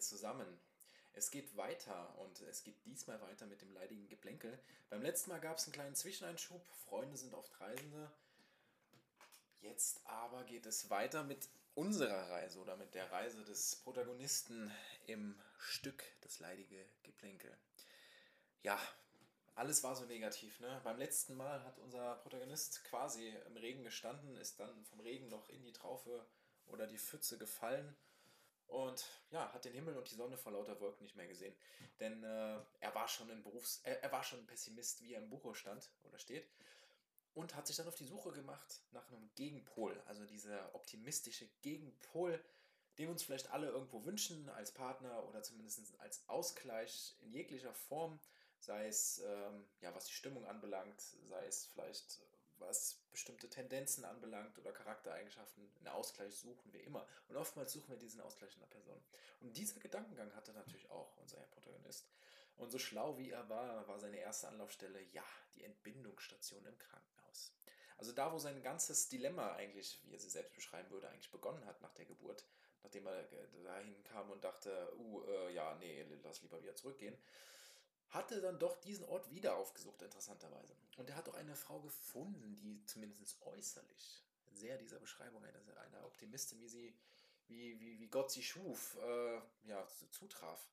Zusammen. Es geht weiter und es geht diesmal weiter mit dem leidigen Geplänkel. Beim letzten Mal gab es einen kleinen Zwischeneinschub. Freunde sind oft Reisende. Jetzt aber geht es weiter mit unserer Reise oder mit der Reise des Protagonisten im Stück Das leidige Geplänkel. Ja, alles war so negativ. Ne? Beim letzten Mal hat unser Protagonist quasi im Regen gestanden, ist dann vom Regen noch in die Traufe oder die Pfütze gefallen und ja, hat den Himmel und die Sonne vor lauter Wolken nicht mehr gesehen. Denn äh, er war schon ein Berufs-, er, er, war schon ein Pessimist, wie er im Buche stand oder steht. Und hat sich dann auf die Suche gemacht nach einem Gegenpol. Also dieser optimistische Gegenpol, den wir uns vielleicht alle irgendwo wünschen, als Partner oder zumindest als Ausgleich in jeglicher Form, sei es ähm, ja, was die Stimmung anbelangt, sei es vielleicht was bestimmte Tendenzen anbelangt oder Charaktereigenschaften, einen Ausgleich suchen wir immer. Und oftmals suchen wir diesen Ausgleich in der Person. Und dieser Gedankengang hatte natürlich auch unser Protagonist. Und so schlau wie er war, war seine erste Anlaufstelle, ja, die Entbindungsstation im Krankenhaus. Also da, wo sein ganzes Dilemma eigentlich, wie er sie selbst beschreiben würde, eigentlich begonnen hat nach der Geburt, nachdem er dahin kam und dachte, uh, äh, ja, nee, lass lieber wieder zurückgehen hatte dann doch diesen Ort wieder aufgesucht, interessanterweise. Und er hat auch eine Frau gefunden, die zumindest äußerlich sehr dieser Beschreibung einer, einer Optimistin, wie sie, wie, wie, wie Gott sie schuf, äh, ja, zutraf.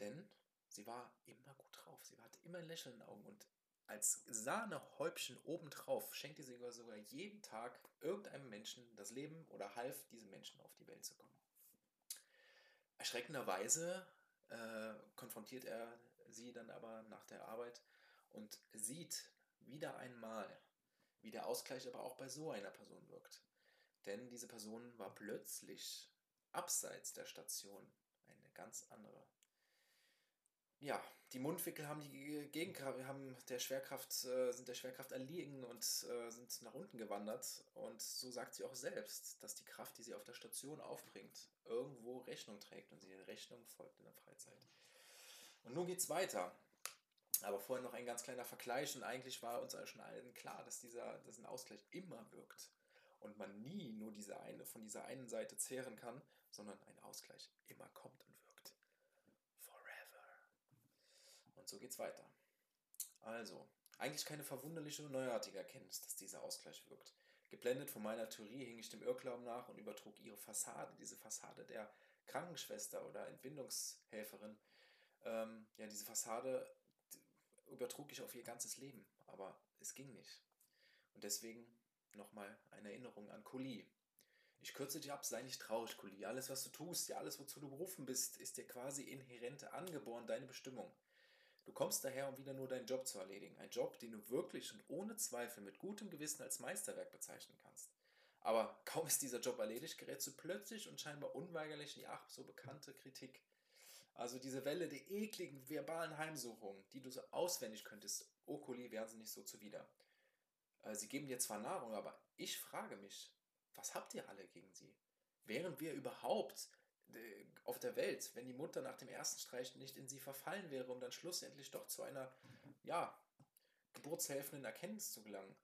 Denn sie war immer gut drauf. Sie hatte immer ein Lächeln in den Augen und als Sahnehäubchen obendrauf schenkte sie sogar jeden Tag irgendeinem Menschen das Leben oder half diesem Menschen auf die Welt zu kommen. Erschreckenderweise äh, konfrontiert er sie dann aber nach der Arbeit und sieht wieder einmal, wie der Ausgleich aber auch bei so einer Person wirkt. Denn diese Person war plötzlich abseits der Station eine ganz andere. Ja, die Mundwickel haben die Gegenkraft, haben der Schwerkraft, äh, sind der Schwerkraft erliegen und äh, sind nach unten gewandert. Und so sagt sie auch selbst, dass die Kraft, die sie auf der Station aufbringt, irgendwo Rechnung trägt und sie der Rechnung folgt in der Freizeit. Und nun geht's weiter. Aber vorher noch ein ganz kleiner Vergleich und eigentlich war uns schon allen klar, dass dieser dass ein Ausgleich immer wirkt und man nie nur diese eine von dieser einen Seite zehren kann, sondern ein Ausgleich immer kommt und wirkt. Und so geht's weiter. Also, eigentlich keine verwunderliche und neuartige Erkenntnis, dass dieser Ausgleich wirkt. Geblendet von meiner Theorie hing ich dem Irrglauben nach und übertrug ihre Fassade, diese Fassade der Krankenschwester oder Entbindungshelferin, ähm, ja, diese Fassade übertrug ich auf ihr ganzes Leben, aber es ging nicht. Und deswegen nochmal eine Erinnerung an Kuli. Ich kürze dich ab, sei nicht traurig, Kuli. Alles, was du tust, ja, alles, wozu du berufen bist, ist dir quasi inhärent angeboren, deine Bestimmung. Du kommst daher, um wieder nur deinen Job zu erledigen. Ein Job, den du wirklich und ohne Zweifel mit gutem Gewissen als Meisterwerk bezeichnen kannst. Aber kaum ist dieser Job erledigt, gerätst du plötzlich und scheinbar unweigerlich in die ach so bekannte Kritik. Also diese Welle der ekligen verbalen Heimsuchungen, die du so auswendig könntest, Okuli wären sie nicht so zuwider. Äh, sie geben dir zwar Nahrung, aber ich frage mich, was habt ihr alle gegen sie? Wären wir überhaupt auf der Welt, wenn die Mutter nach dem ersten Streich nicht in sie verfallen wäre, um dann schlussendlich doch zu einer, ja, geburtshelfenden Erkenntnis zu gelangen.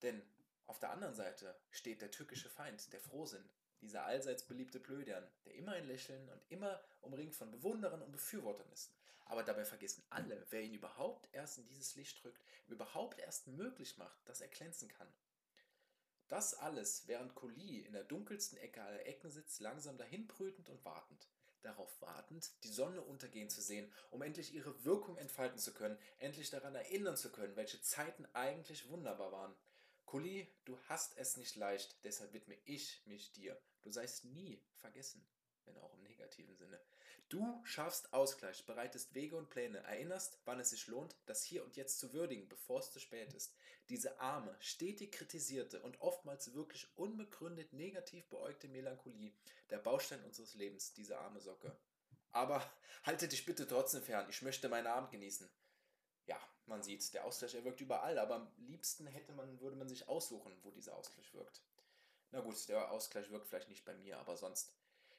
Denn auf der anderen Seite steht der tückische Feind, der Frohsinn, dieser allseits beliebte Blödern, der immer ein Lächeln und immer umringt von Bewunderern und Befürwortern ist. Aber dabei vergessen alle, wer ihn überhaupt erst in dieses Licht drückt, überhaupt erst möglich macht, dass er glänzen kann. Das alles, während Collie in der dunkelsten Ecke aller Ecken sitzt, langsam dahinbrütend und wartend. Darauf wartend, die Sonne untergehen zu sehen, um endlich ihre Wirkung entfalten zu können, endlich daran erinnern zu können, welche Zeiten eigentlich wunderbar waren. Collie, du hast es nicht leicht, deshalb widme ich mich dir. Du seist nie vergessen wenn auch im negativen Sinne. Du schaffst Ausgleich, bereitest Wege und Pläne, erinnerst, wann es sich lohnt, das Hier und Jetzt zu würdigen, bevor es zu spät ist. Diese arme, stetig kritisierte und oftmals wirklich unbegründet negativ beäugte Melancholie, der Baustein unseres Lebens, diese arme Socke. Aber halte dich bitte trotzdem fern, ich möchte meinen Abend genießen. Man sieht, der Ausgleich er wirkt überall, aber am liebsten hätte man, würde man sich aussuchen, wo dieser Ausgleich wirkt. Na gut, der Ausgleich wirkt vielleicht nicht bei mir, aber sonst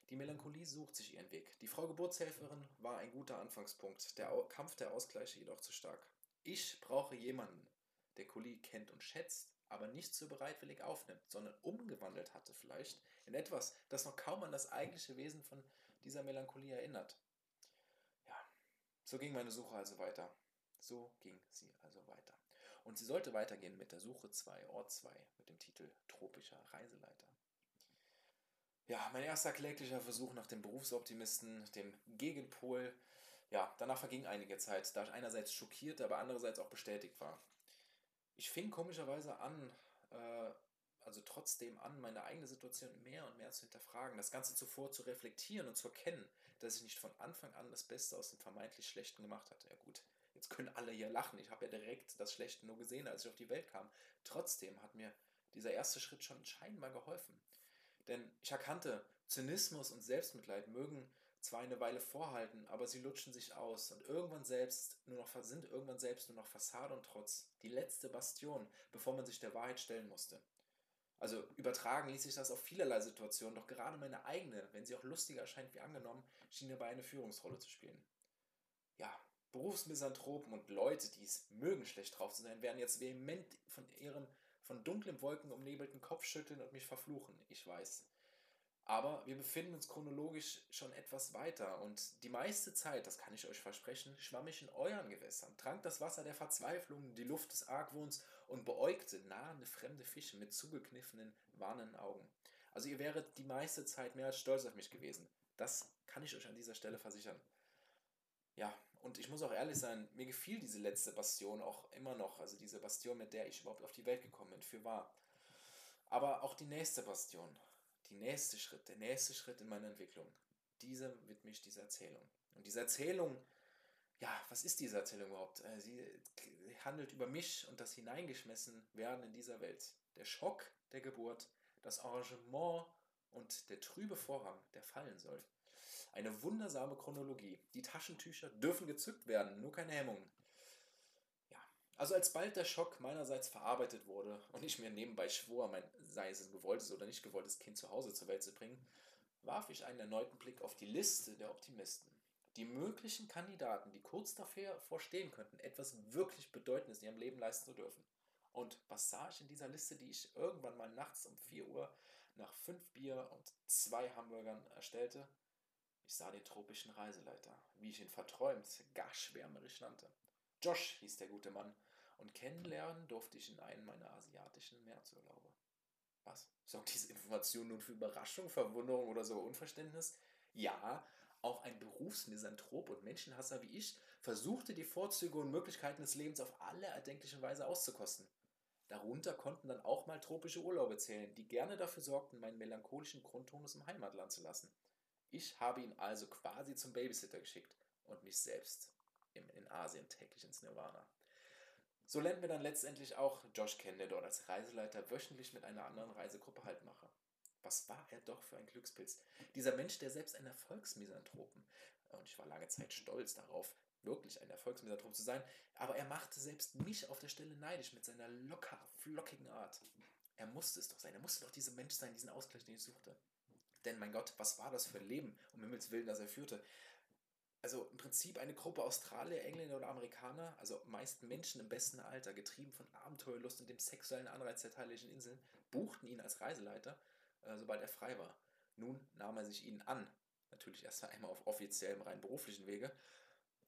die Melancholie sucht sich ihren Weg. Die Frau Geburtshelferin war ein guter Anfangspunkt, der Kampf der Ausgleiche jedoch zu stark. Ich brauche jemanden, der Collie kennt und schätzt, aber nicht so bereitwillig aufnimmt, sondern umgewandelt hatte vielleicht in etwas, das noch kaum an das eigentliche Wesen von dieser Melancholie erinnert. Ja, so ging meine Suche also weiter. So ging sie also weiter. Und sie sollte weitergehen mit der Suche 2, Ort 2, mit dem Titel Tropischer Reiseleiter. Ja, mein erster kläglicher Versuch nach dem Berufsoptimisten, dem Gegenpol. Ja, danach verging einige Zeit, da ich einerseits schockiert, aber andererseits auch bestätigt war. Ich fing komischerweise an, äh, also trotzdem an, meine eigene Situation mehr und mehr zu hinterfragen, das Ganze zuvor zu reflektieren und zu erkennen, dass ich nicht von Anfang an das Beste aus dem vermeintlich Schlechten gemacht hatte. Ja gut, können alle hier lachen. Ich habe ja direkt das Schlechte nur gesehen, als ich auf die Welt kam. Trotzdem hat mir dieser erste Schritt schon scheinbar geholfen. Denn ich erkannte, Zynismus und Selbstmitleid mögen zwar eine Weile vorhalten, aber sie lutschen sich aus und irgendwann selbst nur noch sind irgendwann selbst nur noch Fassade und Trotz, die letzte Bastion, bevor man sich der Wahrheit stellen musste. Also übertragen ließ sich das auf vielerlei Situationen, doch gerade meine eigene, wenn sie auch lustiger erscheint wie angenommen, schien dabei eine Führungsrolle zu spielen. Ja, Berufsmisanthropen und Leute, die es mögen, schlecht drauf zu sein, werden jetzt vehement von ihrem von dunklen Wolken umnebelten Kopf schütteln und mich verfluchen. Ich weiß. Aber wir befinden uns chronologisch schon etwas weiter und die meiste Zeit, das kann ich euch versprechen, schwamm ich in euren Gewässern, trank das Wasser der Verzweiflung, die Luft des Argwohns und beäugte nahende fremde Fische mit zugekniffenen, warnenden Augen. Also ihr wäret die meiste Zeit mehr als stolz auf mich gewesen. Das kann ich euch an dieser Stelle versichern. Ja, und ich muss auch ehrlich sein, mir gefiel diese letzte Bastion auch immer noch, also diese Bastion, mit der ich überhaupt auf die Welt gekommen bin, für wahr. Aber auch die nächste Bastion, die nächste Schritt, der nächste Schritt in meiner Entwicklung, diese widme ich dieser Erzählung. Und diese Erzählung, ja, was ist diese Erzählung überhaupt? Äh, sie handelt über mich und das Hineingeschmissen werden in dieser Welt. Der Schock der Geburt, das Arrangement und der trübe Vorhang, der fallen soll. Eine wundersame Chronologie. Die Taschentücher dürfen gezückt werden, nur keine Hemmungen. Ja, also als bald der Schock meinerseits verarbeitet wurde und ich mir nebenbei schwor, mein sei es ein gewolltes oder nicht gewolltes Kind zu Hause zur Welt zu bringen, warf ich einen erneuten Blick auf die Liste der Optimisten. Die möglichen Kandidaten, die kurz davor stehen könnten, etwas wirklich Bedeutendes in ihrem Leben leisten zu dürfen. Und was sah ich in dieser Liste, die ich irgendwann mal nachts um 4 Uhr nach 5 Bier und zwei Hamburgern erstellte? Ich sah den tropischen Reiseleiter, wie ich ihn verträumt, gar schwärmerisch nannte. Josh hieß der gute Mann, und kennenlernen durfte ich in einem meiner asiatischen Märzurlaube. Was? Sorgt diese Information nun für Überraschung, Verwunderung oder sogar Unverständnis? Ja, auch ein Berufsmisanthrop und Menschenhasser wie ich versuchte die Vorzüge und Möglichkeiten des Lebens auf alle erdenkliche Weise auszukosten. Darunter konnten dann auch mal tropische Urlaube zählen, die gerne dafür sorgten, meinen melancholischen Grundtonus im Heimatland zu lassen. Ich habe ihn also quasi zum Babysitter geschickt und mich selbst in Asien täglich ins Nirvana. So lernen wir dann letztendlich auch Josh kennen, der dort als Reiseleiter wöchentlich mit einer anderen Reisegruppe Halt mache. Was war er doch für ein Glückspilz? Dieser Mensch, der selbst ein Erfolgsmisanthropen, und ich war lange Zeit stolz darauf, wirklich ein Erfolgsmisanthrop zu sein, aber er machte selbst mich auf der Stelle neidisch mit seiner locker, flockigen Art. Er musste es doch sein, er musste doch dieser Mensch sein, diesen Ausgleich, den ich suchte. Denn mein Gott, was war das für ein Leben, um Himmels Willen, das er führte? Also im Prinzip eine Gruppe Australier, Engländer oder Amerikaner, also meist Menschen im besten Alter, getrieben von Abenteuerlust und dem sexuellen Anreiz der thailändischen Inseln, buchten ihn als Reiseleiter, äh, sobald er frei war. Nun nahm er sich ihnen an, natürlich erst einmal auf offiziellem, rein beruflichen Wege.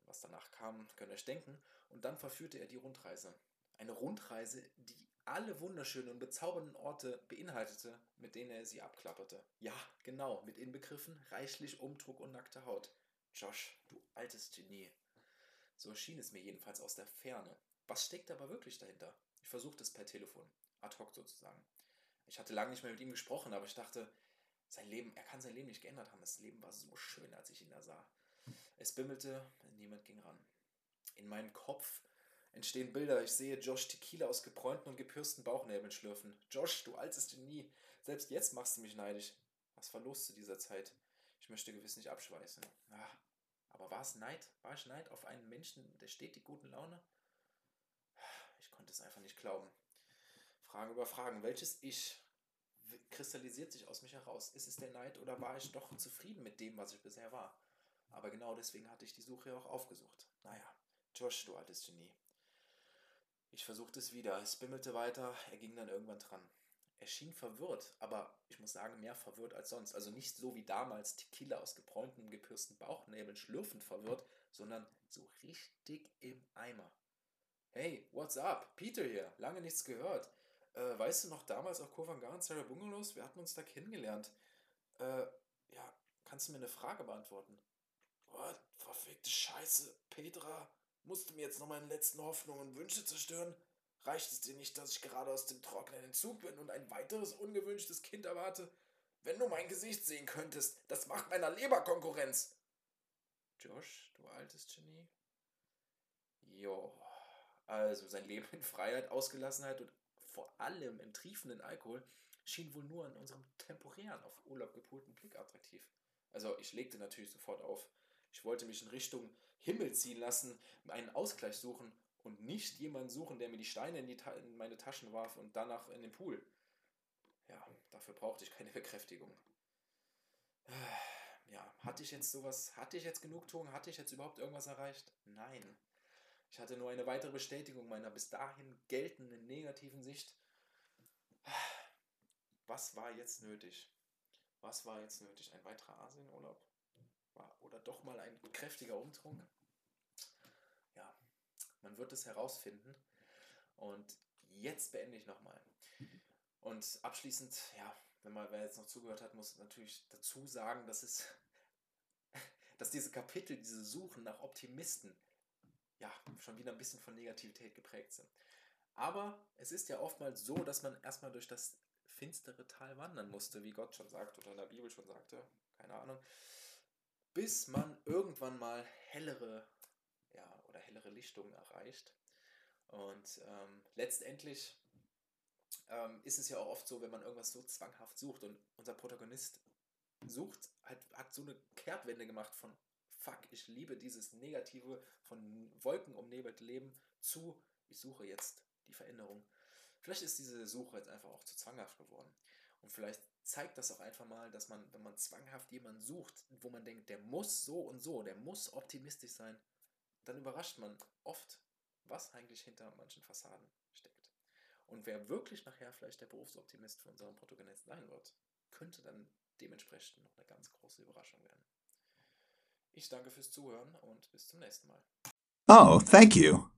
Was danach kam, könnt ihr euch denken. Und dann verführte er die Rundreise. Eine Rundreise, die alle wunderschönen und bezaubernden Orte beinhaltete, mit denen er sie abklapperte. Ja, genau, mit inbegriffen reichlich Umdruck und nackte Haut. Josh, du altes Genie. So erschien es mir jedenfalls aus der Ferne. Was steckt aber wirklich dahinter? Ich versuchte es per Telefon, ad hoc sozusagen. Ich hatte lange nicht mehr mit ihm gesprochen, aber ich dachte, sein Leben, er kann sein Leben nicht geändert haben. Das Leben war so schön, als ich ihn da sah. Es bimmelte, niemand ging ran. In meinem Kopf entstehen Bilder. Ich sehe Josh Tequila aus gebräunten und gepürsten Bauchnäbeln schlürfen. Josh, du altes Genie. Selbst jetzt machst du mich neidisch. Was war los zu dieser Zeit? Ich möchte gewiss nicht abschweißen. Ah, aber war es Neid? War ich Neid auf einen Menschen der stetig guten Laune? Ich konnte es einfach nicht glauben. Fragen über Fragen. Welches Ich kristallisiert sich aus mich heraus? Ist es der Neid oder war ich doch zufrieden mit dem, was ich bisher war? Aber genau deswegen hatte ich die Suche auch aufgesucht. Naja, Josh, du altes Genie. Ich versuchte es wieder. Es bimmelte weiter. Er ging dann irgendwann dran. er schien verwirrt, aber ich muss sagen, mehr verwirrt als sonst. Also nicht so wie damals Tequila aus gebräunten, gepürsten Bauchnäbeln schlürfend verwirrt, sondern so richtig im Eimer. Hey, what's up? Peter hier, lange nichts gehört. Äh, weißt du noch damals auf Kovangar und Sarah Bungalows? Wir hatten uns da kennengelernt. Äh, ja, kannst du mir eine Frage beantworten? What? Verfickte Scheiße, Petra. Musst du mir jetzt noch meine letzten Hoffnungen und Wünsche zerstören? Reicht es dir nicht, dass ich gerade aus dem trockenen Entzug bin und ein weiteres ungewünschtes Kind erwarte? Wenn du mein Gesicht sehen könntest, das macht meiner Leber Konkurrenz. Josh, du altes Genie. Jo, also sein Leben in Freiheit, Ausgelassenheit und vor allem im triefenden Alkohol schien wohl nur in unserem temporären, auf Urlaub gepolten Blick attraktiv. Also ich legte natürlich sofort auf. Ich wollte mich in Richtung Himmel ziehen lassen, einen Ausgleich suchen und nicht jemanden suchen, der mir die Steine in, die in meine Taschen warf und danach in den Pool. Ja, dafür brauchte ich keine Bekräftigung. Ja, hatte ich jetzt sowas, hatte ich jetzt Genugtuung, hatte ich jetzt überhaupt irgendwas erreicht? Nein. Ich hatte nur eine weitere Bestätigung meiner bis dahin geltenden negativen Sicht. Was war jetzt nötig? Was war jetzt nötig? Ein weiterer Asienurlaub? Oder doch mal ein kräftiger Umtrunk? Man wird es herausfinden. Und jetzt beende ich nochmal. Und abschließend, ja, wenn man wer jetzt noch zugehört hat, muss natürlich dazu sagen, dass es, dass diese Kapitel, diese Suchen nach Optimisten, ja, schon wieder ein bisschen von Negativität geprägt sind. Aber es ist ja oftmals so, dass man erstmal durch das finstere Tal wandern musste, wie Gott schon sagt oder in der Bibel schon sagte, keine Ahnung, bis man irgendwann mal hellere hellere Lichtungen erreicht. Und ähm, letztendlich ähm, ist es ja auch oft so, wenn man irgendwas so zwanghaft sucht und unser Protagonist sucht, hat, hat so eine Kehrtwende gemacht von fuck, ich liebe dieses negative, von Wolken umnebelte Leben zu, ich suche jetzt die Veränderung. Vielleicht ist diese Suche jetzt einfach auch zu zwanghaft geworden. Und vielleicht zeigt das auch einfach mal, dass man, wenn man zwanghaft jemanden sucht, wo man denkt, der muss so und so, der muss optimistisch sein, dann überrascht man oft, was eigentlich hinter manchen Fassaden steckt. Und wer wirklich nachher vielleicht der Berufsoptimist für unseren Protagonisten sein wird, könnte dann dementsprechend noch eine ganz große Überraschung werden. Ich danke fürs Zuhören und bis zum nächsten Mal. Oh, thank you.